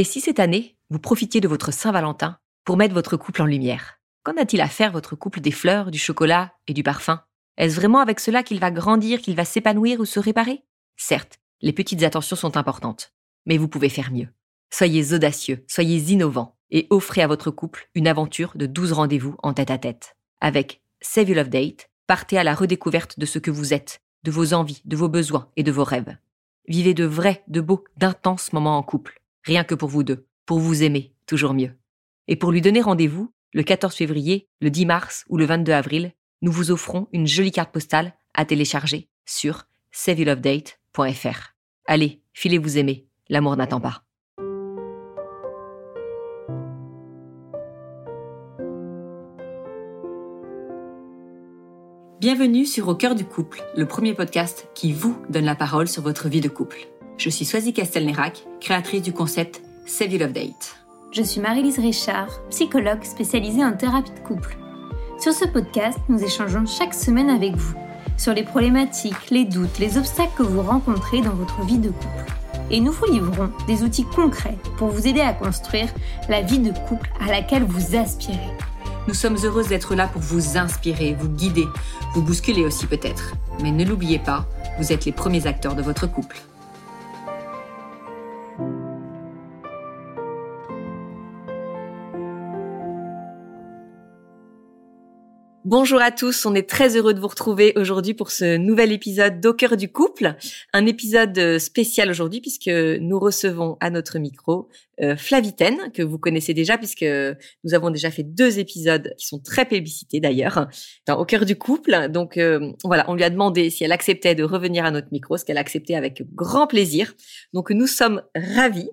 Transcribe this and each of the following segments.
Et si cette année, vous profitiez de votre Saint-Valentin pour mettre votre couple en lumière Qu'en a-t-il à faire votre couple des fleurs, du chocolat et du parfum? Est-ce vraiment avec cela qu'il va grandir, qu'il va s'épanouir ou se réparer? Certes, les petites attentions sont importantes, mais vous pouvez faire mieux. Soyez audacieux, soyez innovants et offrez à votre couple une aventure de 12 rendez-vous en tête à tête. Avec Save You Love Date, partez à la redécouverte de ce que vous êtes, de vos envies, de vos besoins et de vos rêves. Vivez de vrais, de beaux, d'intenses moments en couple, rien que pour vous deux, pour vous aimer toujours mieux. Et pour lui donner rendez-vous, le 14 février, le 10 mars ou le 22 avril, nous vous offrons une jolie carte postale à télécharger sur saveyoulovedate.fr. Allez, filez vous aimer, l'amour n'attend pas. Bienvenue sur Au cœur du couple, le premier podcast qui vous donne la parole sur votre vie de couple. Je suis Swazi Castelnerac, créatrice du concept Save You Love Date. Je suis Marie-Lise Richard, psychologue spécialisée en thérapie de couple. Sur ce podcast, nous échangeons chaque semaine avec vous sur les problématiques, les doutes, les obstacles que vous rencontrez dans votre vie de couple. Et nous vous livrons des outils concrets pour vous aider à construire la vie de couple à laquelle vous aspirez. Nous sommes heureuses d'être là pour vous inspirer, vous guider, vous bousculer aussi peut-être. Mais ne l'oubliez pas, vous êtes les premiers acteurs de votre couple. Bonjour à tous, on est très heureux de vous retrouver aujourd'hui pour ce nouvel épisode d'Au cœur du couple, un épisode euh, spécial aujourd'hui puisque nous recevons à notre micro euh, Flavitaine, que vous connaissez déjà puisque nous avons déjà fait deux épisodes qui sont très plébiscités d'ailleurs, Au cœur du couple. Donc euh, voilà, on lui a demandé si elle acceptait de revenir à notre micro, ce qu'elle a accepté avec grand plaisir. Donc nous sommes ravis.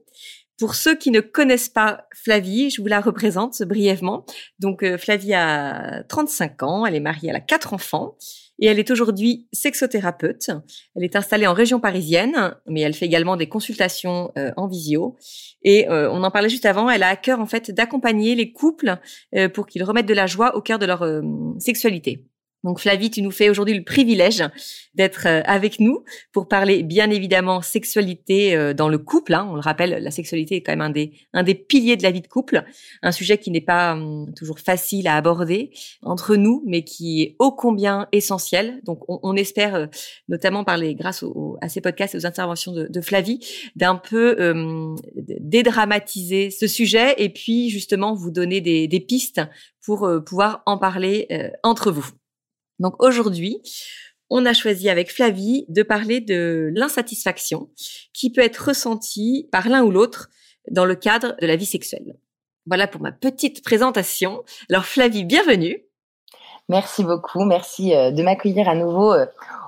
Pour ceux qui ne connaissent pas Flavie, je vous la représente brièvement. Donc euh, Flavie a 35 ans, elle est mariée, elle a quatre enfants et elle est aujourd'hui sexothérapeute. Elle est installée en région parisienne, mais elle fait également des consultations euh, en visio. Et euh, on en parlait juste avant, elle a à cœur en fait d'accompagner les couples pour qu'ils remettent de la joie au cœur de leur sexualité. Donc Flavie, tu nous fais aujourd'hui le privilège d'être euh, avec nous pour parler bien évidemment sexualité euh, dans le couple. Hein. On le rappelle, la sexualité est quand même un des, un des piliers de la vie de couple, un sujet qui n'est pas hum, toujours facile à aborder entre nous, mais qui est ô combien essentiel. Donc on, espère, euh, notamment par les, grâce à ces podcasts et aux interventions de, Flavie, d'un peu hum, dédramatiser ce sujet et puis justement vous donner des pistes pour pouvoir en parler entre vous. Donc aujourd'hui, on a choisi avec Flavie de parler de l'insatisfaction qui peut être ressentie par l'un ou l'autre dans le cadre de la vie sexuelle. Voilà pour ma petite présentation. Alors Flavie, bienvenue. Merci beaucoup, merci euh, de m'accueillir à nouveau euh,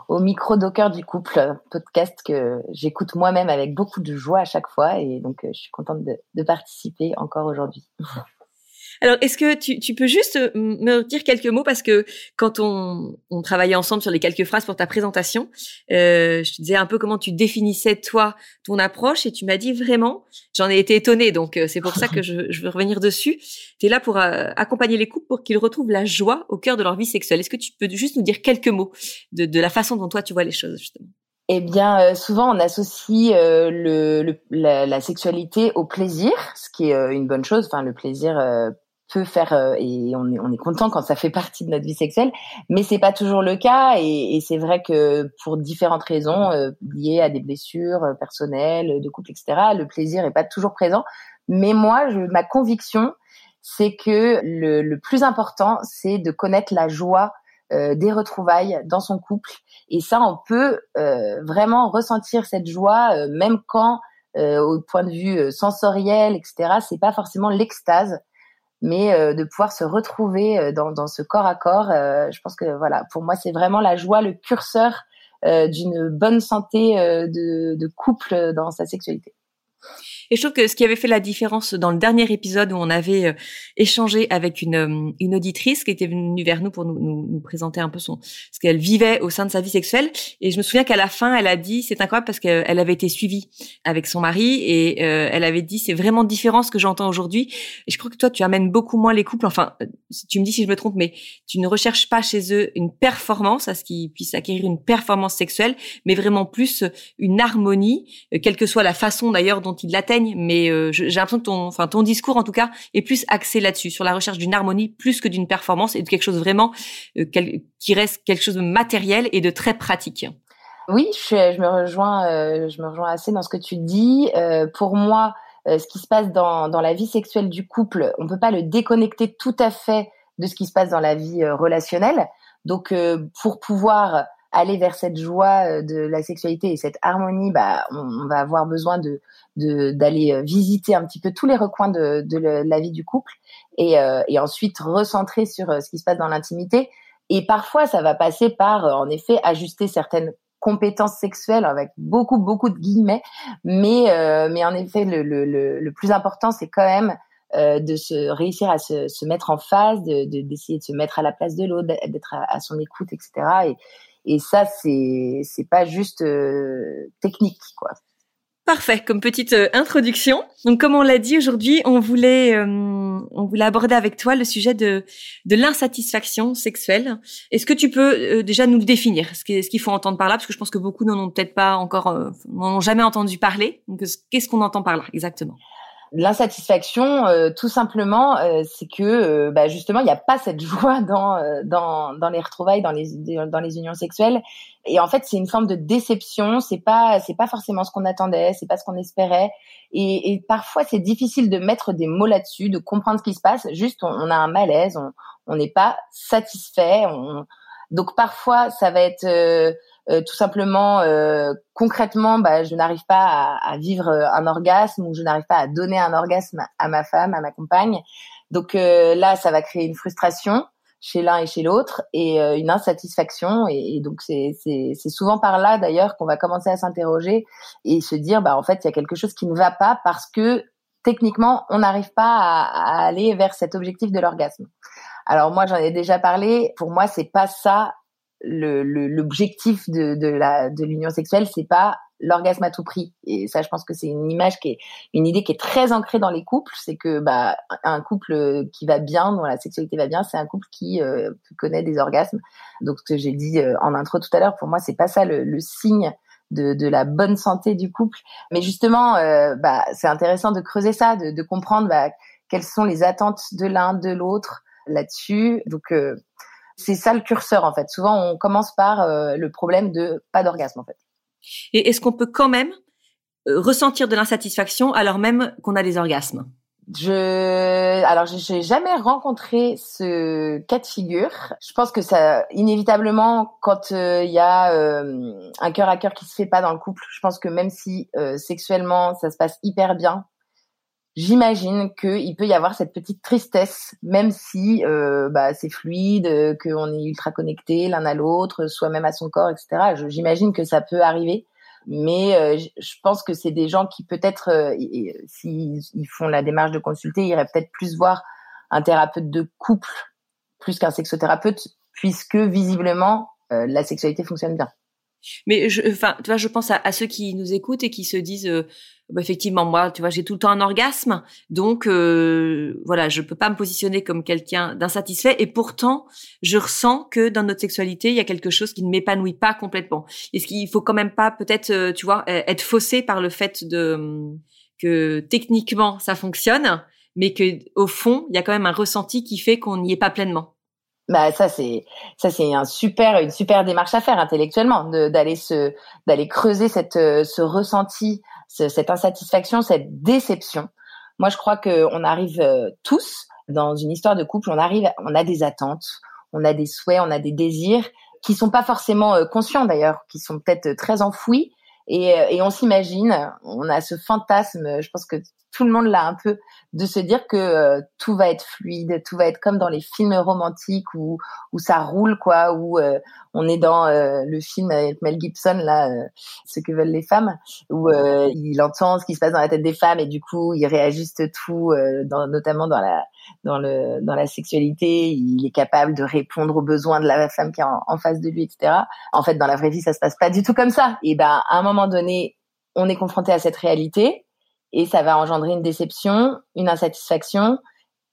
au micro d'Au du couple, podcast que j'écoute moi-même avec beaucoup de joie à chaque fois et donc euh, je suis contente de participer encore aujourd'hui. Alors, est-ce que tu, tu, peux juste euh, me dire quelques mots? Parce que quand on, on travaillait ensemble sur les quelques phrases pour ta présentation, euh, je te disais un peu comment tu définissais toi ton approche et tu m'as dit vraiment, j'en ai été étonnée, donc euh, c'est pour ça que je, je, veux revenir dessus. Tu es là pour euh, accompagner les couples pour qu'ils retrouvent la joie au cœur de leur vie sexuelle. Est-ce que tu peux juste nous dire quelques mots de, de la façon dont toi tu vois les choses justement? Eh bien, souvent on associe le, le la, la, sexualité au plaisir, ce qui est une bonne chose. Enfin, le plaisir peut faire euh, et on est on est content quand ça fait partie de notre vie sexuelle mais c'est pas toujours le cas et, et c'est vrai que pour différentes raisons euh, liées à des blessures euh, personnelles de couple etc le plaisir est pas toujours présent. Mais moi je, ma conviction c'est que le, le, plus important c'est de connaître la joie des retrouvailles dans son couple. Et ça on peut vraiment ressentir cette joie même quand au point de vue sensoriel etc c'est pas forcément l'extase mais euh, de pouvoir se retrouver euh, dans, ce corps à corps, euh, je pense que voilà, pour moi, c'est vraiment la joie, le curseur d'une bonne santé de couple dans sa sexualité. Et je trouve que ce qui avait fait la différence dans le dernier épisode où on avait euh, échangé avec une, euh, une auditrice qui était venue vers nous pour nous, nous, nous présenter un peu son ce qu'elle vivait au sein de sa vie sexuelle. Et je me souviens qu'à la fin, elle a dit, c'est incroyable parce qu'elle avait été suivie avec son mari et euh, elle avait dit, c'est vraiment différent ce que j'entends aujourd'hui. Et je crois que toi, tu amènes beaucoup moins les couples. Enfin, tu me dis si je me trompe, mais tu ne recherches pas chez eux une performance à ce qu'ils puissent acquérir une performance sexuelle, mais vraiment plus une harmonie, quelle que soit la façon d'ailleurs dont ils l'atteignent mais euh, j'ai l'impression que ton, discours en tout cas est plus axé là-dessus, sur la recherche d'une harmonie plus que d'une performance et de quelque chose vraiment euh, qui reste quelque chose de matériel et de très pratique. Oui, je, je me rejoins, euh, me rejoins assez dans ce que tu dis. pour moi, ce qui se passe dans, la vie sexuelle du couple, on peut pas le déconnecter tout à fait de ce qui se passe dans la vie relationnelle. Donc, pour pouvoir aller vers cette joie euh, de la sexualité et cette harmonie, bah, on, va avoir besoin de d'aller euh, visiter un petit peu tous les recoins de, de, la vie du couple et, euh, et ensuite recentrer sur ce qui se passe dans l'intimité. Et parfois, ça va passer par, en effet, ajuster certaines compétences sexuelles avec beaucoup beaucoup de guillemets mais mais en effet le, le, le, plus important c'est quand même de se réussir à se, se mettre en phase de d'essayer de, se mettre à la place de l'autre d'être à, son écoute etc et, et ça, c'est c'est pas juste euh, technique, quoi. Parfait, comme petite euh, introduction. Donc, comme on l'a dit aujourd'hui, on voulait euh, on voulait aborder avec toi le sujet de de l'insatisfaction sexuelle. Est-ce que tu peux déjà nous le définir Ce qu'il faut entendre par là, parce que je pense que beaucoup n'en ont peut-être pas encore, n'en ont jamais entendu parler. Donc, qu'est-ce qu'on entend par là exactement? L'insatisfaction, euh, tout simplement, euh, c'est que euh, bah, justement, il n'y a pas cette joie dans, dans, dans les retrouvailles, dans les, dans les unions sexuelles. Et en fait, c'est une forme de déception. C'est pas c'est pas forcément ce qu'on attendait, c'est pas ce qu'on espérait. Et, et parfois, c'est difficile de mettre des mots là-dessus, de comprendre ce qui se passe. Juste, on, a un malaise, on n'est pas satisfait. On... Donc parfois, ça va être euh, tout simplement euh, concrètement bah, je n'arrive pas à, à, vivre euh, un orgasme ou je n'arrive pas à donner un orgasme à ma femme à ma compagne. Donc là ça va créer une frustration chez l'un et chez l'autre et une insatisfaction. Et, et donc c'est c'est souvent par là d'ailleurs qu'on va commencer à s'interroger et se dire bah en fait il y a quelque chose qui ne va pas parce que techniquement on n'arrive pas à, à, aller vers cet objectif de l'orgasme alors moi j'en ai déjà parlé. Pour moi c'est pas ça l'objectif le, de, de de l'union sexuelle. C'est pas l'orgasme à tout prix. Et ça je pense que c'est une image qui est une idée qui est très ancrée dans les couples. C'est que bah un couple qui va bien dont la sexualité va bien c'est un couple qui euh, connaît des orgasmes. Donc ce que j'ai dit euh, en intro tout à l'heure pour moi c'est pas ça le, le signe de, de, la bonne santé du couple. Mais justement euh, bah c'est intéressant de creuser ça de, de comprendre bah, quelles sont les attentes de l'un de l'autre là-dessus donc c'est ça le curseur en fait. Souvent, on commence par euh, le problème de pas d'orgasme en fait. Et est-ce qu'on peut quand même euh, ressentir de l'insatisfaction alors même qu'on a des orgasmes? Je, alors, j'ai jamais rencontré ce cas de figure. Je pense que ça, inévitablement, quand euh, il y a un cœur à cœur qui se fait pas dans le couple, je pense que même si sexuellement ça se passe hyper bien, j'imagine qu'il peut y avoir cette petite tristesse, même si euh, bah, c'est fluide, euh, qu'on est ultra connecté l'un à l'autre, soit même à son corps, etc. J'imagine que ça peut arriver, mais euh, je pense que c'est des gens qui peut-être, s'ils font la démarche de consulter, iraient peut-être plus voir un thérapeute de couple plus qu'un sexothérapeute, puisque visiblement la sexualité fonctionne bien. Mais je, enfin, tu vois, je pense à, ceux qui nous écoutent et qui se disent, euh, bah, effectivement, moi, tu vois, j'ai tout le temps un orgasme, donc euh, voilà, je peux pas me positionner comme quelqu'un d'insatisfait. Et pourtant, je ressens que dans notre sexualité, il y a quelque chose qui ne m'épanouit pas complètement. Est-ce qu'il faut quand même pas, peut-être, euh, tu vois, e-, être faussé par le fait de que techniquement ça fonctionne, mais que au fond, il y a quand même un ressenti qui fait qu'on n'y est pas pleinement? Bah ça c'est ça c'est un super une super démarche à faire intellectuellement d'aller se d'aller creuser cette euh, ce ressenti cette insatisfaction cette déception. Moi je crois que on arrive euh, tous dans une histoire de couple on arrive on a des attentes on a des souhaits on a des désirs qui sont pas forcément euh, conscients d'ailleurs qui sont peut-être très enfouis et, et on s'imagine on a ce fantasme je pense que tout le monde l'a un peu de se dire que euh, tout va être fluide, tout va être comme dans les films romantiques où où ça roule quoi, où euh, on est dans euh, le film avec Mel Gibson là, ce que veulent les femmes, où il entend ce qui se passe dans la tête des femmes et du coup il réajuste tout, dans, notamment dans la dans le dans la sexualité, il est capable de répondre aux besoins de la femme qui est en, en face de lui, etc. En fait, dans la vraie vie, ça se passe pas du tout comme ça. Et ben à un moment donné, on est confronté à cette réalité et ça va engendrer une déception, une insatisfaction.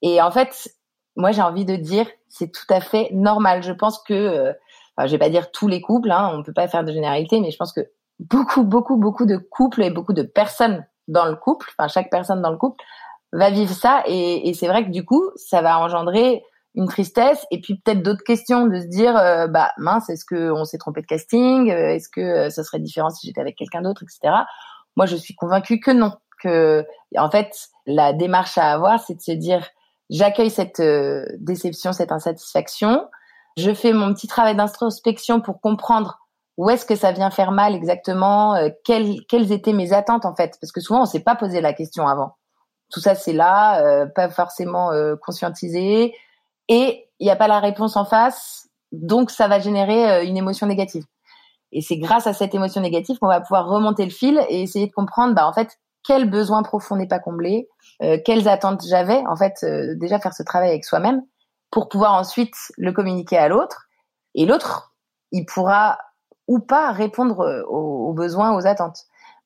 Et en fait, moi j'ai envie de dire, c'est tout à fait normal. Je pense que, euh, enfin, je vais pas dire tous les couples, hein, on peut pas faire de généralité, mais je pense que beaucoup, beaucoup, beaucoup de couples et beaucoup de personnes dans le couple, enfin chaque personne dans le couple va vivre ça et, c'est vrai que du coup ça va engendrer une tristesse et puis peut-être d'autres questions de se dire euh, bah mince est-ce que on s'est trompé de casting? Euh, est-ce que euh, ça serait différent si j'étais avec quelqu'un d'autre etc moi je suis convaincue que non que en fait la démarche à avoir c'est de se dire j'accueille cette déception cette insatisfaction. Je fais mon petit travail d'introspection pour comprendre où est-ce que ça vient faire mal exactement quelles, quelles étaient mes attentes en fait. Parce que souvent on s'est pas posé la question avant. Tout ça c'est là pas forcément conscientisé. Et il n'y a pas la réponse en face, donc ça va générer euh, une émotion négative. Et c'est grâce à cette émotion négative qu'on va pouvoir remonter le fil et essayer de comprendre, bah en fait, quel besoin profond n'est pas comblé, euh, quelles attentes j'avais, en fait, euh, déjà faire ce travail avec soi-même pour pouvoir ensuite le communiquer à l'autre. Et l'autre, il pourra ou pas répondre aux, besoins, aux attentes.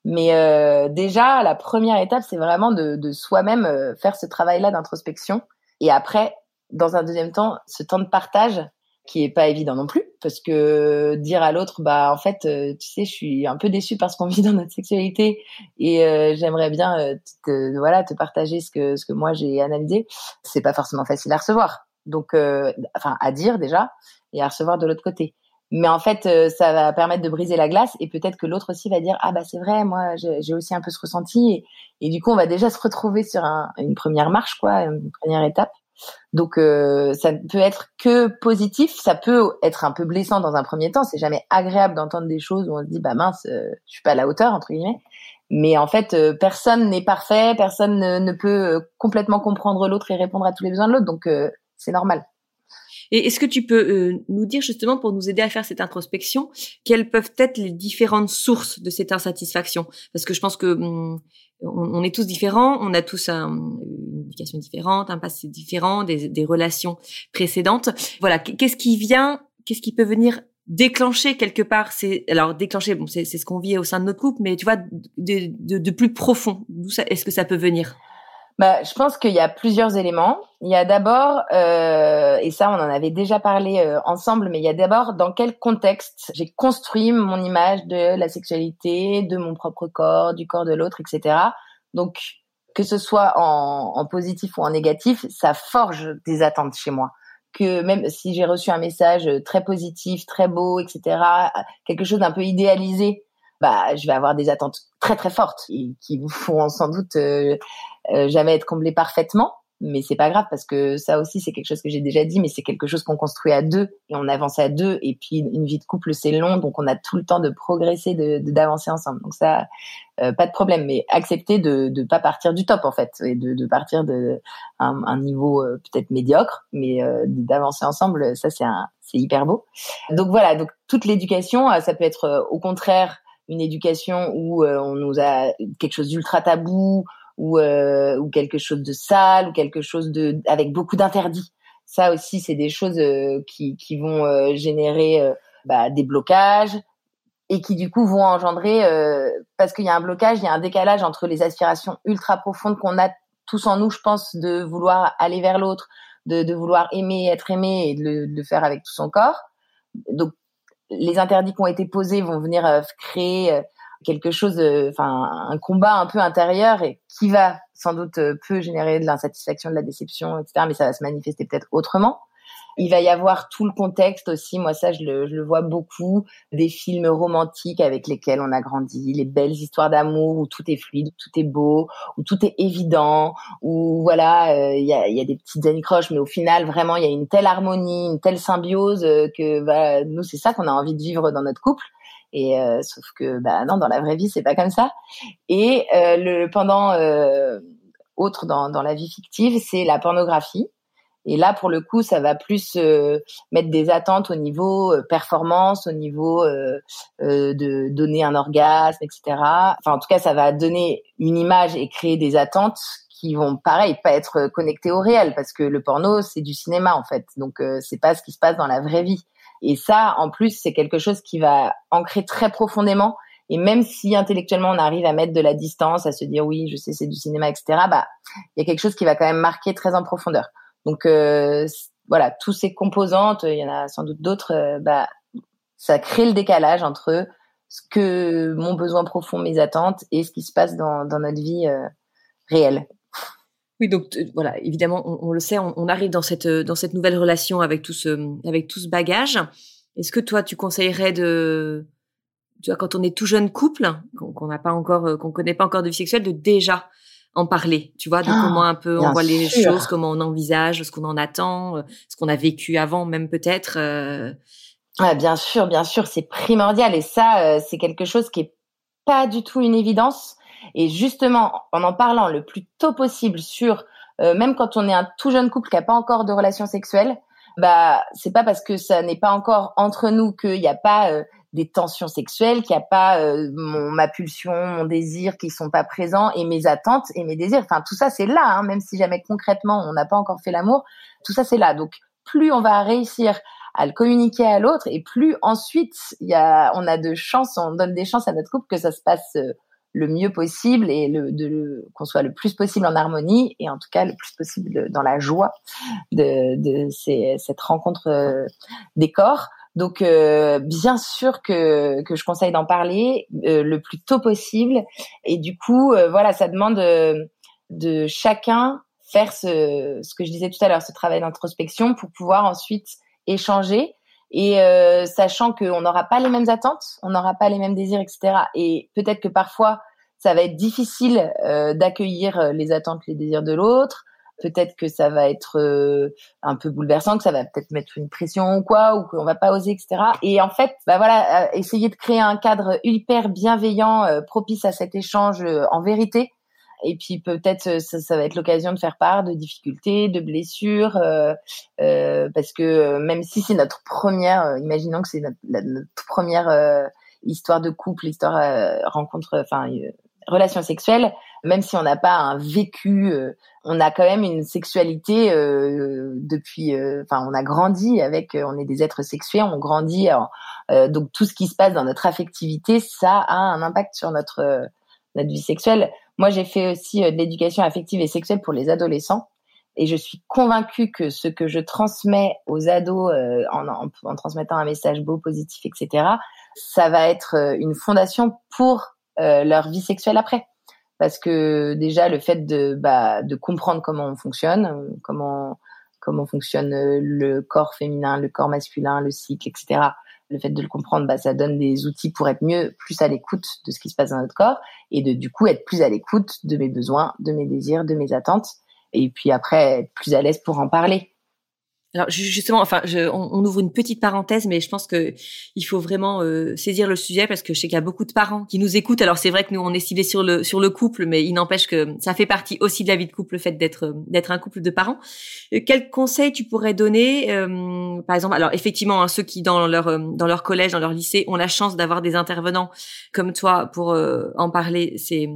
Mais euh, déjà, la première étape, c'est vraiment de soi-même faire ce travail-là d'introspection. Et après, dans un deuxième temps, ce temps de partage qui est pas évident non plus parce que dire à l'autre bah en fait euh, tu sais je suis un peu déçue parce qu'on vit dans notre sexualité et euh, j'aimerais bien euh, te, voilà te partager ce que ce que moi j'ai analysé. C'est pas forcément facile à recevoir. Donc enfin à dire déjà et à recevoir de l'autre côté. Mais en fait ça va permettre de briser la glace et peut-être que l'autre aussi va dire ah bah c'est vrai moi j'ai aussi un peu ce ressenti et, et, du coup on va déjà se retrouver sur un, une première marche quoi une première étape donc euh, ça peut être que positif, ça peut être un peu blessant dans un premier temps. C'est jamais agréable d'entendre des choses où on se dit bah mince, euh, je suis pas à la hauteur entre guillemets. Mais en fait, euh, personne n'est parfait, personne ne, peut complètement comprendre l'autre et répondre à tous les besoins de l'autre. Donc c'est normal. Et est-ce que tu peux nous dire justement pour nous aider à faire cette introspection, quelles peuvent être les différentes sources de cette insatisfaction? Parce que je pense que hum, on, est tous différents, on a tous une éducation différente, un passé différent, des, des relations précédentes. Voilà, qu'est-ce qui vient, qu'est-ce qui peut venir déclencher quelque part c'est alors déclencher bon c'est ce qu'on vit au sein de notre couple mais tu vois de, de, de plus profond d'où est-ce que ça peut venir? Bah, je pense qu'il y a plusieurs éléments. Il y a d'abord, euh, et ça on en avait déjà parlé euh, ensemble, mais il y a d'abord dans quel contexte j'ai construit mon image de la sexualité, de mon propre corps, du corps de l'autre, etc. Donc que ce soit en, en, positif ou en négatif, ça forge des attentes chez moi. Que même si j'ai reçu un message très positif, très beau, etc., quelque chose d'un peu idéalisé, bah je vais avoir des attentes très très fortes qui vous font sans doute euh, euh, jamais être comblé parfaitement, mais c'est pas grave parce que ça aussi c'est quelque chose que j'ai déjà dit, mais c'est quelque chose qu'on construit à deux et on avance à deux et puis une vie de couple c'est long donc on a tout le temps de progresser, de d'avancer ensemble. Donc ça, euh, pas de problème, mais accepter de de pas partir du top en fait et de, de partir de un, un niveau euh, peut-être médiocre, mais d'avancer ensemble, ça c'est c'est hyper beau. Donc voilà, donc toute l'éducation, ça peut être au contraire une éducation où on nous a quelque chose d'ultra tabou ou, euh, ou quelque chose de sale ou quelque chose de avec beaucoup d'interdits. Ça aussi, c'est des choses euh, qui, vont euh, générer bah, des blocages et qui du coup vont engendrer parce qu'il y a un blocage, il y a un décalage entre les aspirations ultra profondes qu'on a tous en nous, je pense, de vouloir aller vers l'autre, de, vouloir aimer, être aimé et de de le, faire avec tout son corps. Donc les interdits qui ont été posés vont venir créer quelque chose, euh, enfin un combat un peu intérieur et qui va sans doute euh, peu générer de l'insatisfaction, de la déception, etc. Mais ça va se manifester peut-être autrement. Il va y avoir tout le contexte aussi. Moi, ça, je le, je le, vois beaucoup. Des films romantiques avec lesquels on a grandi, les belles histoires d'amour où tout est fluide, où tout est beau, où tout est évident, où voilà, euh, il y, a, y, a, des petites anicroches, mais au final, vraiment, il y a une telle harmonie, une telle symbiose que bah, nous, c'est ça qu'on a envie de vivre dans notre couple. Et euh, sauf que bah non, dans la vraie vie, c'est pas comme ça. Et euh, le pendant euh, autre dans, dans la vie fictive, c'est la pornographie. Et là, pour le coup, ça va plus mettre des attentes au niveau performance, au niveau de donner un orgasme, etc. Enfin, en tout cas, ça va donner une image et créer des attentes qui vont, pareil, pas être connectées au réel, parce que le porno, c'est du cinéma en fait. Donc, c'est pas ce qui se passe dans la vraie vie. Et ça, en plus, c'est quelque chose qui va ancrer très profondément. Et même si intellectuellement on arrive à mettre de la distance, à se dire oui, je sais, c'est du cinéma, etc. Bah, il y a quelque chose qui va quand même marquer très en profondeur. Donc euh, voilà, tous ces composantes, il y en a sans doute d'autres. Euh, bah, ça crée le décalage entre ce que mon besoin profond, mes attentes et ce qui se passe dans, dans notre vie réelle. Oui, donc voilà, évidemment, on, le sait, on, arrive dans cette dans cette nouvelle relation avec tout ce avec tout ce bagage. Est-ce que toi, tu conseillerais de, tu vois, quand on est tout jeune couple, qu'on n'a pas encore, qu'on connaît pas encore de vie sexuelle, de déjà en parler, tu vois, de ah, comment un peu on voit les choses, comment on envisage, ce qu'on en attend, euh, ce qu'on a vécu avant, même peut-être. Euh... bien sûr, bien sûr, c'est primordial et ça, euh, c'est quelque chose qui est pas du tout une évidence. Et justement, en en parlant le plus tôt possible sur, euh, même quand on est un tout jeune couple qui n'a pas encore de relation sexuelle, bah c'est pas parce que ça n'est pas encore entre nous qu'il n'y a pas euh, des tensions sexuelles, qu'il n'y a pas euh, mon, ma pulsion, mon désir qui sont pas présents et mes attentes et mes désirs. Enfin tout ça c'est là, hein, même si jamais concrètement on n'a pas encore fait l'amour, tout ça c'est là. Donc plus on va réussir à le communiquer à l'autre et plus ensuite y a on a de chances, on donne des chances à notre couple que ça se passe le mieux possible et le, de, qu'on soit le plus possible en harmonie et en tout cas le plus possible dans la joie de, de ces, cette rencontre euh, des corps. Donc euh, bien sûr que, que je conseille d'en parler euh, le plus tôt possible et du coup voilà ça demande de chacun faire ce, ce que je disais tout à l'heure ce travail d'introspection pour pouvoir ensuite échanger et euh, sachant qu'on n'aura pas les mêmes attentes, on n'aura pas les mêmes désirs, etc. Et peut-être que parfois, ça va être difficile euh, d'accueillir euh, les attentes, les désirs de l'autre. Peut-être que ça va être euh, un peu bouleversant, que ça va peut-être mettre une pression ou quoi, ou qu'on va pas oser, etc. Et en fait, bah voilà, essayer de créer un cadre hyper bienveillant, propice à cet échange en vérité, et puis peut-être euh, ça, ça, va être l'occasion de faire part de difficultés, de blessures, euh, euh, parce que euh, même si c'est notre première, euh, imaginons que c'est notre, notre, première histoire de couple, histoire rencontre, enfin relation sexuelle, même si on n'a pas un vécu, on a quand même une sexualité depuis, enfin on a grandi avec, on est des êtres sexués, on grandit, donc tout ce qui se passe dans notre affectivité, ça a un impact sur notre notre vie sexuelle. Moi, j'ai fait aussi euh, de l'éducation affective et sexuelle pour les adolescents. Et je suis convaincue que ce que je transmets aux ados euh, en, transmettant un message beau, positif, etc., ça va être euh, une fondation pour leur vie sexuelle après. Parce que déjà, le fait de, bah, de comprendre comment on fonctionne, comment, comment fonctionne le corps féminin, le corps masculin, le cycle, etc., le fait de le comprendre, bah, ça donne des outils pour être mieux, plus à l'écoute de ce qui se passe dans notre corps et de du coup être plus à l'écoute de mes besoins, de mes désirs, de mes attentes et puis après être plus à l'aise pour en parler. Alors justement, enfin, je, on, ouvre une petite parenthèse, mais je pense que il faut vraiment euh, saisir le sujet parce que je sais qu'il y a beaucoup de parents qui nous écoutent. Alors c'est vrai que nous on est ciblés sur le sur le couple, mais il n'empêche que ça fait partie aussi de la vie de couple, le fait d'être d'être un couple de parents. Euh, quels conseils tu pourrais donner, euh, par exemple Alors effectivement, hein, ceux qui dans leur dans leur collège, dans leur lycée, ont la chance d'avoir des intervenants comme toi pour en parler, c'est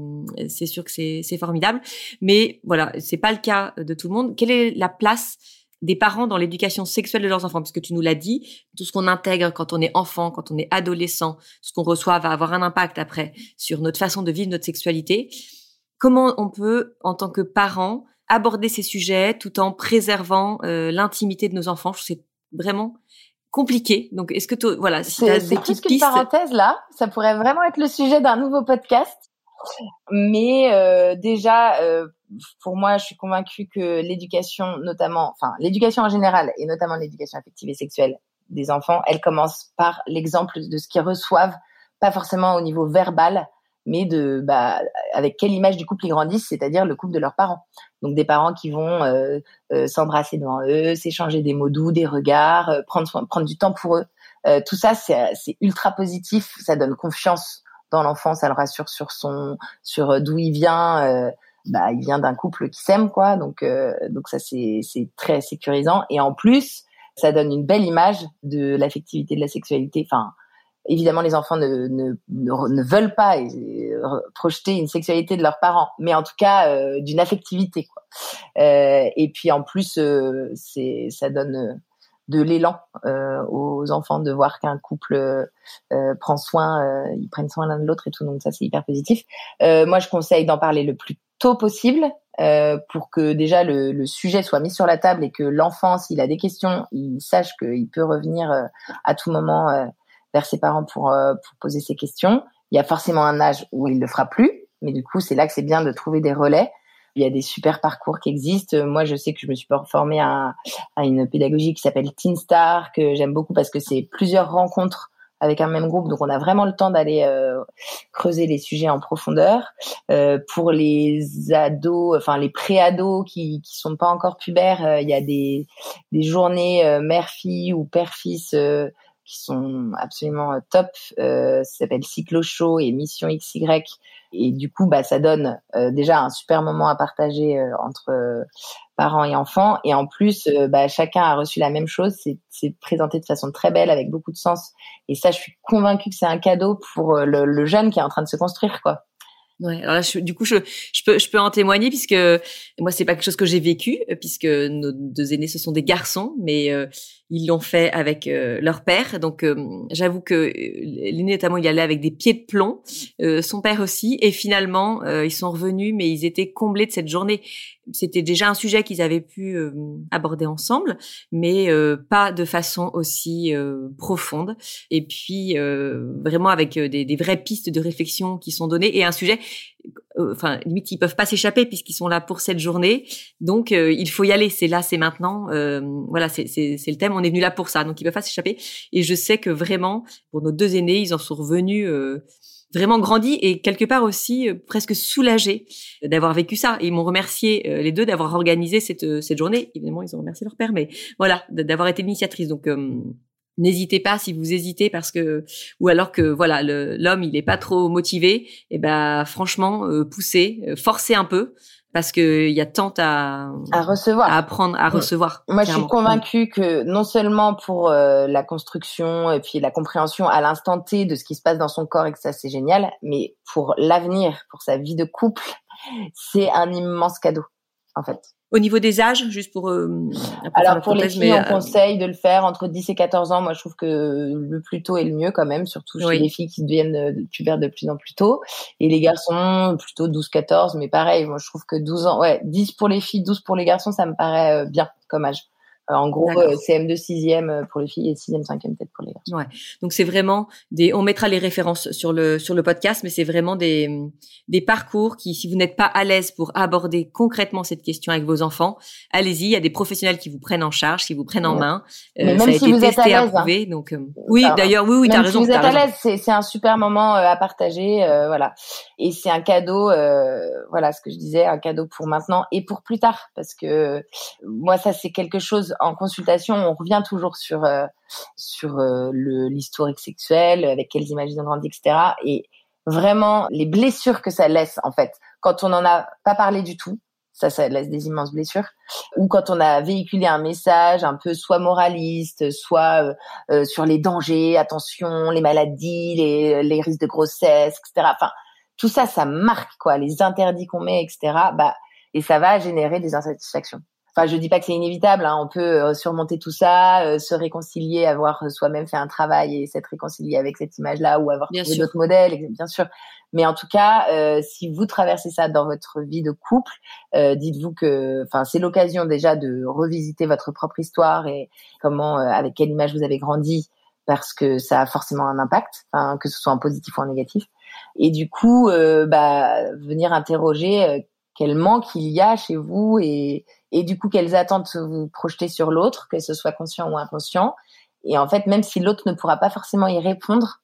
c'est sûr que c'est c'est formidable. Mais voilà, c'est pas le cas de tout le monde. Quelle est la place des parents dans l'éducation sexuelle de leurs enfants, parce que tu nous l'as dit, tout ce qu'on intègre quand on est enfant, quand on est adolescent, ce qu'on reçoit va avoir un impact après sur notre façon de vivre notre sexualité. Comment on peut, en tant que parents, aborder ces sujets tout en préservant euh, l'intimité de nos enfants? C'est vraiment compliqué. Donc, est-ce que tu, voilà, si tu as des petites pistes. parenthèse là, ça pourrait vraiment être le sujet d'un nouveau podcast. Mais euh, déjà, euh, pour moi, je suis convaincue que l'éducation, notamment, enfin l'éducation en général, et notamment l'éducation affective et sexuelle des enfants, elle commence par l'exemple de ce qu'ils reçoivent, pas forcément au niveau verbal, mais de bah, avec quelle image du couple ils grandissent, c'est-à-dire le couple de leurs parents. Donc des parents qui vont euh, euh s'embrasser devant eux, s'échanger des mots doux, des regards, euh, prendre prendre du temps pour eux. Euh, tout ça, c'est ultra positif, ça donne confiance dans l'enfant, ça le rassure sur son, sur d'où il vient, bah, il vient d'un couple qui s'aime, quoi. Donc, euh, donc ça, c'est, très sécurisant. Et en plus, ça donne une belle image de l'affectivité, de la sexualité. Enfin, évidemment, les enfants ne, ne, ne, veulent pas projeter une sexualité de leurs parents, mais en tout cas euh, d'une affectivité. Quoi. Euh, et puis en plus, euh, c'est ça donne de l'élan aux enfants de voir qu'un couple prend soin, ils prennent soin l'un de l'autre et tout. Donc ça, c'est hyper positif. moi, je conseille d'en parler le plus tôt possible euh, pour que déjà le, sujet soit mis sur la table et que l'enfant, s'il a des questions, il sache qu'il peut revenir euh, à tout moment euh, vers ses parents pour, poser ses questions. Il y a forcément un âge où il le fera plus, mais du coup, c'est là que c'est bien de trouver des relais. Il y a des super parcours qui existent. Moi, je sais que je me suis formée à, à une pédagogie qui s'appelle Teen Star, que j'aime beaucoup parce que c'est plusieurs rencontres avec un même groupe. Donc, on a vraiment le temps d'aller creuser les sujets en profondeur. Euh, pour les ados, enfin les pré-ados qui qui sont pas encore pubères, euh, il y a des des journées euh, mère-fille ou père-fils qui sont absolument top. ça s'appelle Cyclo Show et Mission XY et du coup, bah, ça donne euh, déjà un super moment à partager euh, entre euh, parents et enfants. Et en plus, bah, chacun a reçu la même chose. C'est présenté de façon très belle, avec beaucoup de sens. Et ça, je suis convaincue que c'est un cadeau pour le, le, jeune qui est en train de se construire, quoi. Ouais, alors là, je, du coup, je, je, peux, je peux en témoigner puisque moi, c'est pas quelque chose que j'ai vécu puisque nos deux aînés, ce sont des garçons, mais ils l'ont fait avec euh, leur père. Donc, euh, j'avoue que euh, l'aîné notamment, il allait avec des pieds de plomb, son père aussi. Et finalement, ils sont revenus, mais ils étaient comblés de cette journée. C'était déjà un sujet qu'ils avaient pu aborder ensemble, mais pas de façon aussi profonde. Et puis, vraiment avec des, des vraies pistes de réflexion qui sont données et un sujet euh, enfin limite ils peuvent pas s'échapper puisqu'ils sont là pour cette journée donc euh, il faut y aller c'est là c'est maintenant euh, voilà c'est le thème on est venu là pour ça donc ils peuvent pas s'échapper et je sais que vraiment pour nos deux aînés ils en sont revenus vraiment grandis et quelque part aussi presque soulagés d'avoir vécu ça. Et ils m'ont remercié les deux d'avoir organisé cette, cette journée. Évidemment, ils ont remercié leur père, mais voilà, d'avoir été l'initiatrice. Donc, N'hésitez pas si vous hésitez parce que ou alors que voilà l'homme il est pas trop motivé et eh ben franchement euh, poussez euh, forcez un peu parce que il y a tant à à recevoir. à apprendre à recevoir. Moi je suis convaincue que non seulement pour euh, la construction et puis la compréhension à l'instant T de ce qui se passe dans son corps et que ça c'est génial mais pour l'avenir pour sa vie de couple c'est un immense cadeau en fait. Au niveau des âges, juste pour. Euh, Alors pour les filles, on euh, conseille de le faire entre 10 et 14 ans. Moi, je trouve que le plus tôt est le mieux quand même, surtout chez les filles qui deviennent euh, pubères de plus en plus tôt. Et les garçons, plutôt 12-14. Mais pareil, moi, je trouve que 12 ans, ouais, 10 pour les filles, 12 pour les garçons, ça me paraît bien comme âge. Euh, en gros, CM2 6e euh, pour les filles et 6e 5e peut-être pour les garçons. Ouais. Donc c'est vraiment des on mettra les références sur le sur le podcast mais c'est vraiment des des parcours qui si vous n'êtes pas à l'aise pour aborder concrètement cette question avec vos enfants, allez-y, il y a des professionnels qui vous prennent en charge, qui vous prennent en main. Euh, même ça a si été vous testé, êtes à l'aise, hein. donc oui, d'ailleurs oui oui, tu as raison. Si vous êtes à l'aise, c'est c'est un super moment à partager voilà. Et c'est un cadeau voilà ce que je disais, un cadeau pour maintenant et pour plus tard parce que moi ça c'est quelque chose en consultation, on revient toujours sur euh, sur euh, l'historique sexuelle, avec quelles images ils ont grandi, etc. Et vraiment les blessures que ça laisse en fait quand on n'en a pas parlé du tout. Ça, ça laisse des immenses blessures. Ou quand on a véhiculé un message un peu soit moraliste, soit euh, sur les dangers, attention, les maladies, les, les risques de grossesse, etc. Enfin, tout ça, ça marque quoi, les interdits qu'on met, etc. Bah, et ça va générer des insatisfactions. Enfin, je dis pas que c'est inévitable. Hein, on peut euh, surmonter tout ça, euh, se réconcilier, avoir soi-même fait un travail et s'être réconcilié avec cette image-là, ou avoir trouvé d'autres modèles, bien sûr. Mais en tout cas, euh, si vous traversez ça dans votre vie de couple, dites-vous que, enfin, c'est l'occasion déjà de revisiter votre propre histoire et comment, avec quelle image vous avez grandi, parce que ça a forcément un impact, que ce soit en positif ou en négatif. Et du coup, bah, venir interroger quel manque il y a chez vous et, et du coup quelles attentes vous projetez sur l'autre, que ce soit conscient ou inconscient. Et en fait, même si l'autre ne pourra pas forcément y répondre,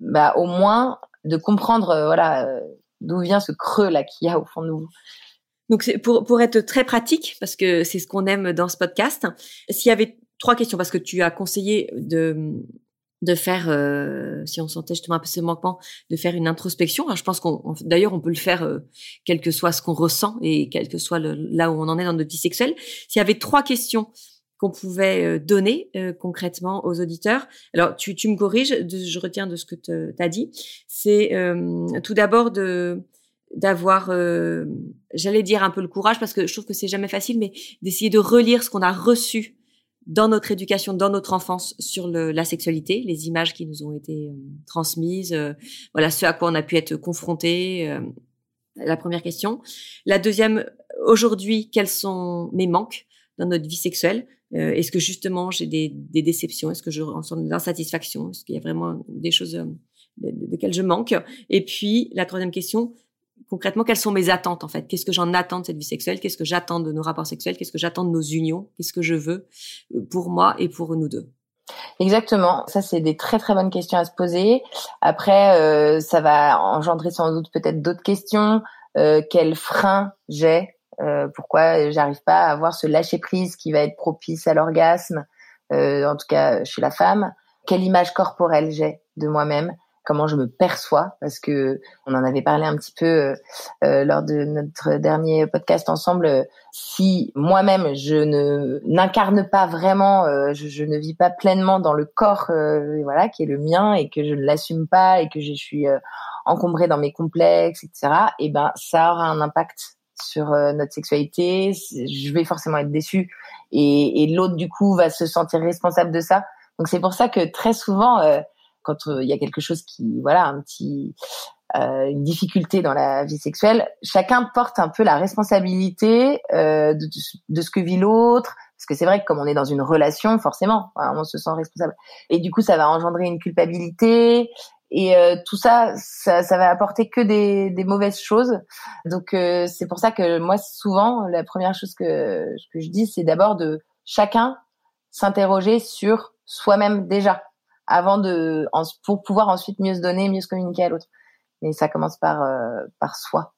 bah au moins de comprendre euh, voilà euh, d'où vient ce creux là qu'il y a au fond de nous. Donc pour pour être très pratique parce que c'est ce qu'on aime dans ce podcast. S'il y avait trois questions parce que tu as conseillé de de faire, euh, si on sentait justement un peu ce manquement, de faire une introspection. je pense qu'on, d'ailleurs, on peut le faire, euh, quel que soit ce qu'on ressent et quel que soit là où on en est dans notre vie sexuelle. S'il y avait trois questions qu'on pouvait euh, donner concrètement aux auditeurs, alors tu, tu me corriges, je retiens de ce que tu as dit, c'est tout d'abord de d'avoir, j'allais dire un peu le courage parce que je trouve que c'est jamais facile, mais d'essayer de relire ce qu'on a reçu dans notre éducation, dans notre enfance sur le, la sexualité, les images qui nous ont été euh, transmises, euh, voilà ce à quoi on a pu être confronté. Euh, la première question. La deuxième, aujourd'hui, quels sont mes manques dans notre vie sexuelle? Euh, Est-ce que justement j'ai des, des déceptions? Est-ce que je ressens de l'insatisfaction? Est-ce qu'il y a vraiment des choses euh, de, desquelles je manque? Et puis la troisième question, concrètement, quelles sont mes attentes en fait? Qu'est-ce que j'en attends de cette vie sexuelle? Qu'est-ce que j'attends de nos rapports sexuels? Qu'est-ce que j'attends de nos unions? Qu'est-ce que je veux euh, pour moi et pour nous deux? Exactement, ça c'est des très très bonnes questions à se poser. Après, euh, ça va engendrer sans doute peut-être d'autres questions. Euh, quel frein j'ai? Euh, Pourquoi j'arrive pas à avoir ce lâcher prise qui va être propice à l'orgasme? Euh, En tout cas chez la femme. Quelle image corporelle j'ai de moi-même? Comment je me perçois parce que on en avait parlé un petit peu euh, euh, lors de notre dernier podcast ensemble si moi-même je ne n'incarne pas vraiment euh, je, ne vis pas pleinement dans le corps voilà qui est le mien et que je ne l'assume pas et que je suis encombrée dans mes complexes etc et eh ben ça aura un impact sur notre sexualité. Je vais forcément être déçue. Et, et l'autre du coup va se sentir responsable de ça. Donc c'est pour ça que très souvent quand euh, il y a quelque chose qui, voilà, un petit, euh, une difficulté dans la vie sexuelle, chacun porte un peu la responsabilité euh, de, de, ce que vit l'autre. Parce que c'est vrai que comme on est dans une relation, forcément, on se sent responsable. Et du coup, ça va engendrer une culpabilité. Et euh, tout ça, ça, ça, va apporter que des, des mauvaises choses. Donc euh, c'est pour ça que moi, souvent, la première chose que, que je dis, c'est d'abord de chacun s'interroger sur soi-même déjà avant de pour pouvoir ensuite mieux se donner, mieux se communiquer à l'autre. Mais ça commence par euh, par soi.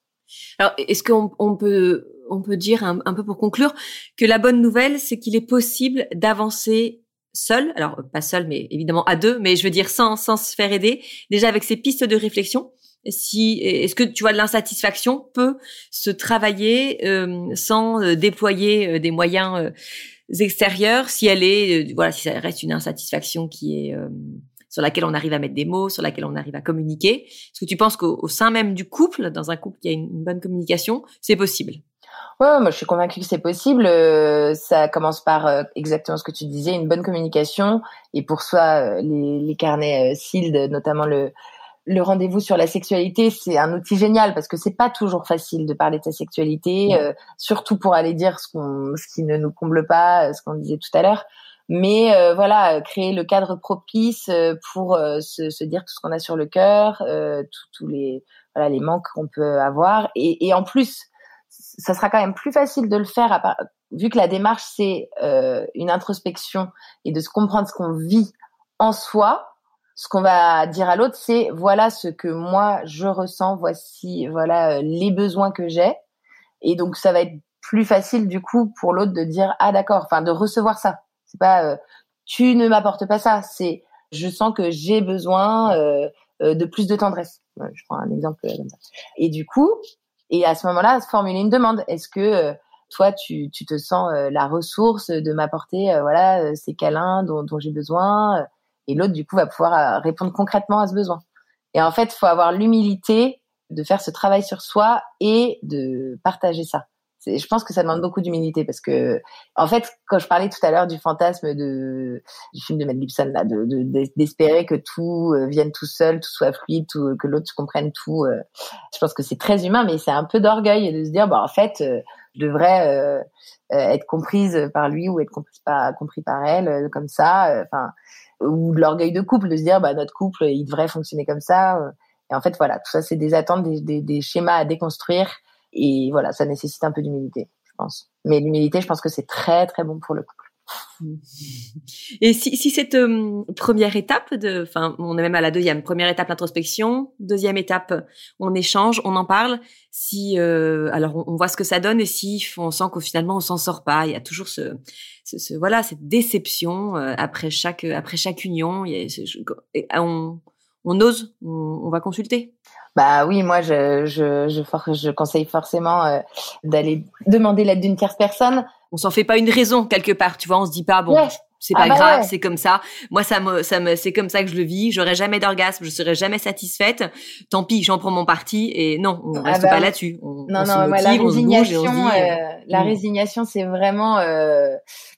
Alors, est-ce qu'on on peut on peut dire un, peu pour conclure que la bonne nouvelle, c'est qu'il est possible d'avancer seul, alors pas seul, mais évidemment à deux, mais je veux dire sans sans se faire aider, déjà avec ces pistes de réflexion. Si est-ce que tu vois de l'insatisfaction peut se travailler euh, sans euh, déployer des moyens extérieures, si elle est, euh, voilà, si ça reste une insatisfaction qui est euh, sur laquelle on arrive à mettre des mots, sur laquelle on arrive à communiquer. Est-ce que tu penses qu'au sein même du couple, dans un couple qui a une, bonne communication, c'est possible? Ouais, moi je suis convaincue que c'est possible. Euh, ça commence par exactement ce que tu disais, une bonne communication. Et pour soi, les, les carnets SILD, notamment le, le rendez-vous sur la sexualité, c'est un outil génial parce que c'est pas toujours facile de parler de sa sexualité, euh, surtout pour aller dire ce qu'on, ce qui ne nous comble pas, euh, ce qu'on disait tout à l'heure. Mais euh, voilà, créer le cadre propice pour se, se, dire tout ce qu'on a sur le cœur, tous les voilà les manques qu'on peut avoir, et, et, en plus, ça sera quand même plus facile de le faire à vu que la démarche c'est une introspection et de se comprendre ce qu'on vit en soi ce qu'on va dire à l'autre, c'est voilà ce que moi je ressens, voici voilà euh, les besoins que j'ai, et donc ça va être plus facile du coup pour l'autre de dire ah d'accord, enfin de recevoir ça. C'est pas euh, tu ne m'apportes pas ça, c'est je sens que j'ai besoin euh, de plus de tendresse. Je prends un exemple comme ça. Et du coup, et à ce moment-là, formuler une demande. Est-ce que toi, tu, tu te sens la ressource de m'apporter voilà ces câlins dont, dont j'ai besoin et l'autre du coup va pouvoir euh, répondre concrètement à ce besoin. Et en fait, faut avoir l'humilité de faire ce travail sur soi et de partager ça. Je pense que ça demande beaucoup d'humilité parce que, en fait, quand je parlais tout à l'heure du fantasme de, du film de Mel Gibson, là, de, d'espérer que tout euh, vienne tout seul, tout soit fluide, que l'autre comprenne tout, euh, je pense que c'est très humain, mais c'est un peu d'orgueil de se dire, bah, en fait, je devrais être comprise par lui ou être comprise par, par elle, comme ça. Enfin, ou de l'orgueil de couple, de se dire bah notre couple il devrait fonctionner comme ça. Euh. Et en fait voilà, tout ça c'est des attentes, des, des, des, schémas à déconstruire et voilà, ça nécessite un peu d'humilité, je pense. Mais l'humilité, je pense que c'est très très bon pour le couple. Et si, si cette euh, première étape de, enfin, on est même à la deuxième. Première étape l'introspection, deuxième étape on échange, on en parle. Si, euh, alors on, voit ce que ça donne et si on sent qu'au finalement on s'en sort pas, il y a toujours ce, ce, voilà cette déception euh, après chaque après chaque union. Il on, on ose, on, va consulter. Bah oui, moi je je je, je conseille forcément d'aller demander l'aide d'une tierce personne on s'en fait pas une raison quelque part, tu vois, on se dit pas bon, c'est pas ah bah grave, c'est comme ça. Moi ça me ça me c'est comme ça que je le vis, j'aurai jamais d'orgasme, je serai jamais satisfaite. Tant pis, j'en prends mon parti et non, on ah reste bah pas là-dessus. non non, la résignation euh, la mm. résignation c'est vraiment euh,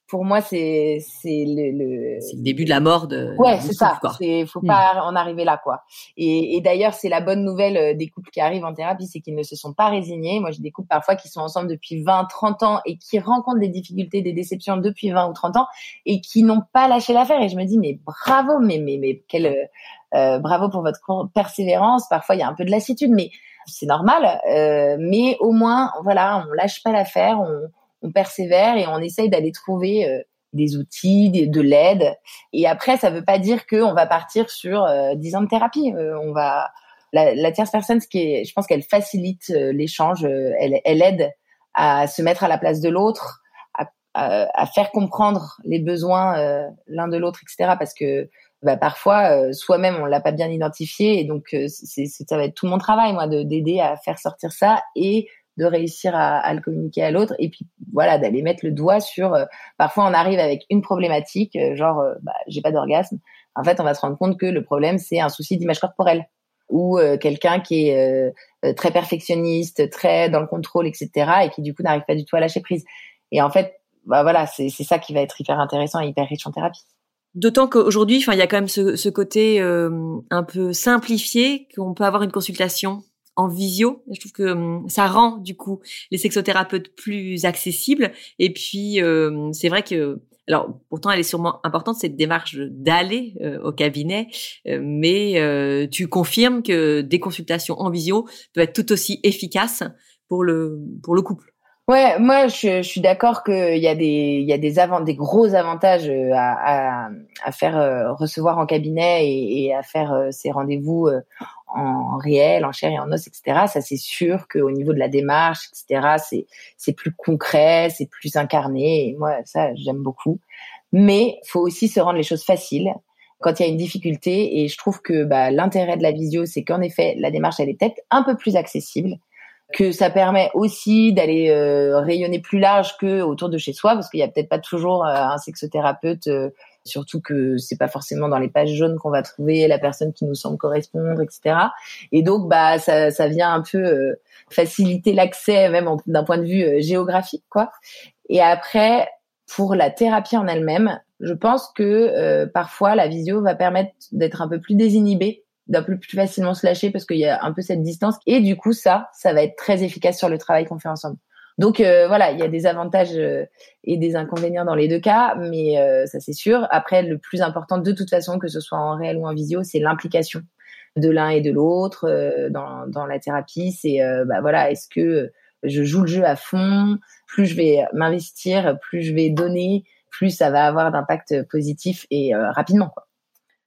pour moi, c'est c'est le, le... c'est le début de la mort de. Ouais, c'est ça. Il faut hmm. pas en arriver là, quoi. Et, et d'ailleurs, c'est la bonne nouvelle euh, des couples qui arrivent en thérapie, c'est qu'ils ne se sont pas résignés. Moi, j'ai des couples parfois qui sont ensemble depuis 20, 30 ans et qui rencontrent des difficultés, des déceptions depuis 20 ou 30 ans et qui n'ont pas lâché l'affaire. Et je me dis, mais bravo, mais mais mais quel euh, euh bravo pour votre persévérance. Parfois, il y a un peu de lassitude, mais c'est normal. Euh, mais au moins, voilà, on lâche pas l'affaire. On on persévère et on essaye d'aller trouver euh, des outils, de l'aide. Et après, ça ne veut pas dire qu'on va partir sur euh, 10 ans de thérapie. Euh, on va la, tierce personne, ce qui est, je pense qu'elle facilite euh, l'échange, elle, aide à se mettre à la place de l'autre, à, faire comprendre les besoins l'un de l'autre, etc. Parce que bah, parfois, soi-même, on l'a pas bien identifié, et donc ça va être tout mon travail, moi, de d'aider à faire sortir ça et de réussir à, à le communiquer à l'autre et puis voilà d'aller mettre le doigt sur euh, parfois on arrive avec une problématique euh, genre euh, bah, j'ai pas d'orgasme. En fait on va se rendre compte que le problème c'est un souci d'image corporelle ou quelqu'un qui est très perfectionniste très dans le contrôle etc et qui du coup n'arrive pas du tout à lâcher prise. Et en fait bah voilà c'est c'est ça qui va être hyper intéressant et hyper riche en thérapie. D'autant qu'aujourd'hui, enfin, il y a quand même ce, ce côté un peu simplifié qu'on peut avoir une consultation en visio. Je trouve que hum, ça rend du coup les sexothérapeutes plus accessibles. Et puis euh, c'est vrai que alors pourtant elle est sûrement importante cette démarche d'aller euh, au cabinet, euh, mais tu confirmes que des consultations en visio peuvent être tout aussi efficaces pour le pour le couple. Ouais, moi je, je suis d'accord qu'il y a des il y a des avant, des gros avantages à, à, à faire recevoir en cabinet et, et à faire ces rendez-vous en réel, en chair et en os, etc. Ça, c'est sûr qu'au niveau de la démarche, etc., c'est c'est plus concret, c'est plus incarné. Moi, ça, j'aime beaucoup. Mais faut aussi se rendre les choses faciles quand il y a une difficulté. Et je trouve que bah, l'intérêt de la visio, c'est qu'en effet, la démarche, elle est peut-être un peu plus accessible que ça permet aussi d'aller euh, rayonner plus large que autour de chez soi parce qu'il y a peut-être pas toujours euh, un sexothérapeute euh, surtout que c'est pas forcément dans les pages jaunes qu'on va trouver la personne qui nous semble correspondre, etc. Et donc, bah, ça, ça vient un peu euh, faciliter l'accès, même d'un point de vue euh, géographique, quoi. Et après, pour la thérapie en elle-même, je pense que euh, parfois la visio va permettre d'être un peu plus désinhibé, d'un peu plus facilement se lâcher parce qu'il y a un peu cette distance. Et du coup, ça, ça va être très efficace sur le travail qu'on fait ensemble. Donc euh, voilà, il y a des avantages euh, et des inconvénients dans les deux cas, mais euh, ça c'est sûr. Après, le plus important de toute façon, que ce soit en réel ou en visio, c'est l'implication de l'un et de l'autre dans, dans la thérapie. C'est bah voilà, est-ce que je joue le jeu à fond Plus je vais m'investir, plus je vais donner, plus ça va avoir d'impact positif et rapidement. Quoi.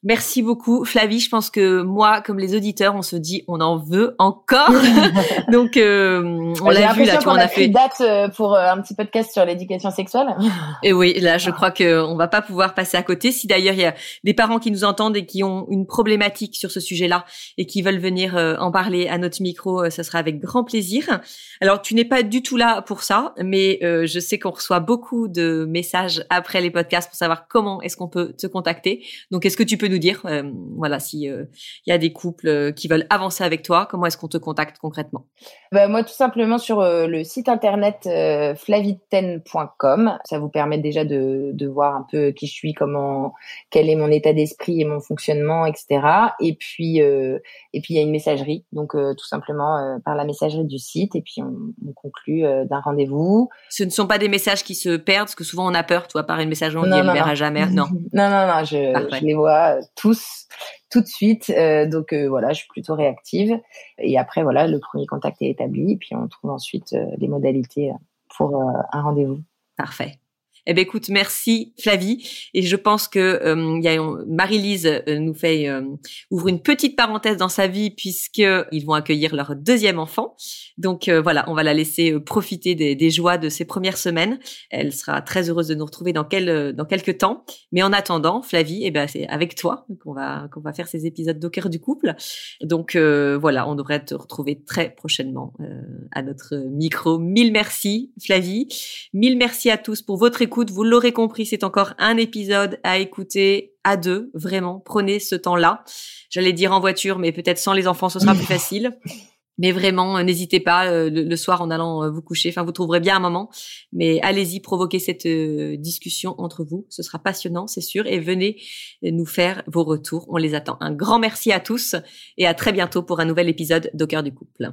Merci beaucoup, Flavie. Je pense que moi, comme les auditeurs, on se dit, on en veut encore. Donc, euh, on l'a vu là, tu on a, fait date euh, pour euh, un petit podcast sur l'éducation sexuelle. Et oui, là, je crois que on va pas pouvoir passer à côté. Si d'ailleurs il y a des parents qui nous entendent et qui ont une problématique sur ce sujet-là et qui veulent venir en parler à notre micro, ce sera avec grand plaisir. Alors, tu n'es pas du tout là pour ça, mais je sais qu'on reçoit beaucoup de messages après les podcasts pour savoir comment est-ce qu'on peut te contacter. Donc, est-ce que tu peux nous dire, euh, voilà, si il euh, y a des couples euh, qui veulent avancer avec toi, comment est-ce qu'on te contacte concrètement? Bah, Moi, tout simplement sur le site internet flaviten.com. Ça vous permet déjà de, de voir un peu qui je suis, comment, quel est mon état d'esprit et mon fonctionnement, etc. Et puis, et puis il y a une messagerie, donc tout simplement par la messagerie du site, et puis on, on conclut d'un rendez-vous. Ce ne sont pas des messages qui se perdent, parce que souvent on a peur, toi, par une messagerie, on dit elle verra jamais. Non. non, non, non, je, je les vois tous tout de suite. Euh, donc euh, voilà, je suis plutôt réactive. Et après voilà, le premier contact est établi, puis on trouve ensuite euh, les modalités pour un rendez-vous. Parfait. Eh ben écoute, merci Flavie. Et je pense que euh, Marie-Lise euh, nous fait euh, ouvre une petite parenthèse dans sa vie puisque ils vont accueillir leur deuxième enfant. Donc euh, voilà, on va la laisser profiter des, des, joies de ces premières semaines. Elle sera très heureuse de nous retrouver dans quel dans quelques temps. Mais en attendant, Flavie, eh ben c'est avec toi qu'on va qu'on va faire ces épisodes d'au cœur du couple. Donc voilà, on devrait te retrouver très prochainement à notre micro. Mille merci Flavie. Mille merci à tous pour votre écoute vous l'aurez compris, c'est encore un épisode à écouter à deux. Vraiment, prenez ce temps-là. J'allais dire en voiture, mais peut-être sans les enfants, ce sera plus facile. Mais vraiment, n'hésitez pas le, soir en allant vous coucher. Enfin, vous trouverez bien un moment. Mais allez-y, provoquez cette discussion entre vous. Ce sera passionnant, c'est sûr. Et venez nous faire vos retours. On les attend. Un grand merci à tous et à très bientôt pour un nouvel épisode d'Au cœur du couple.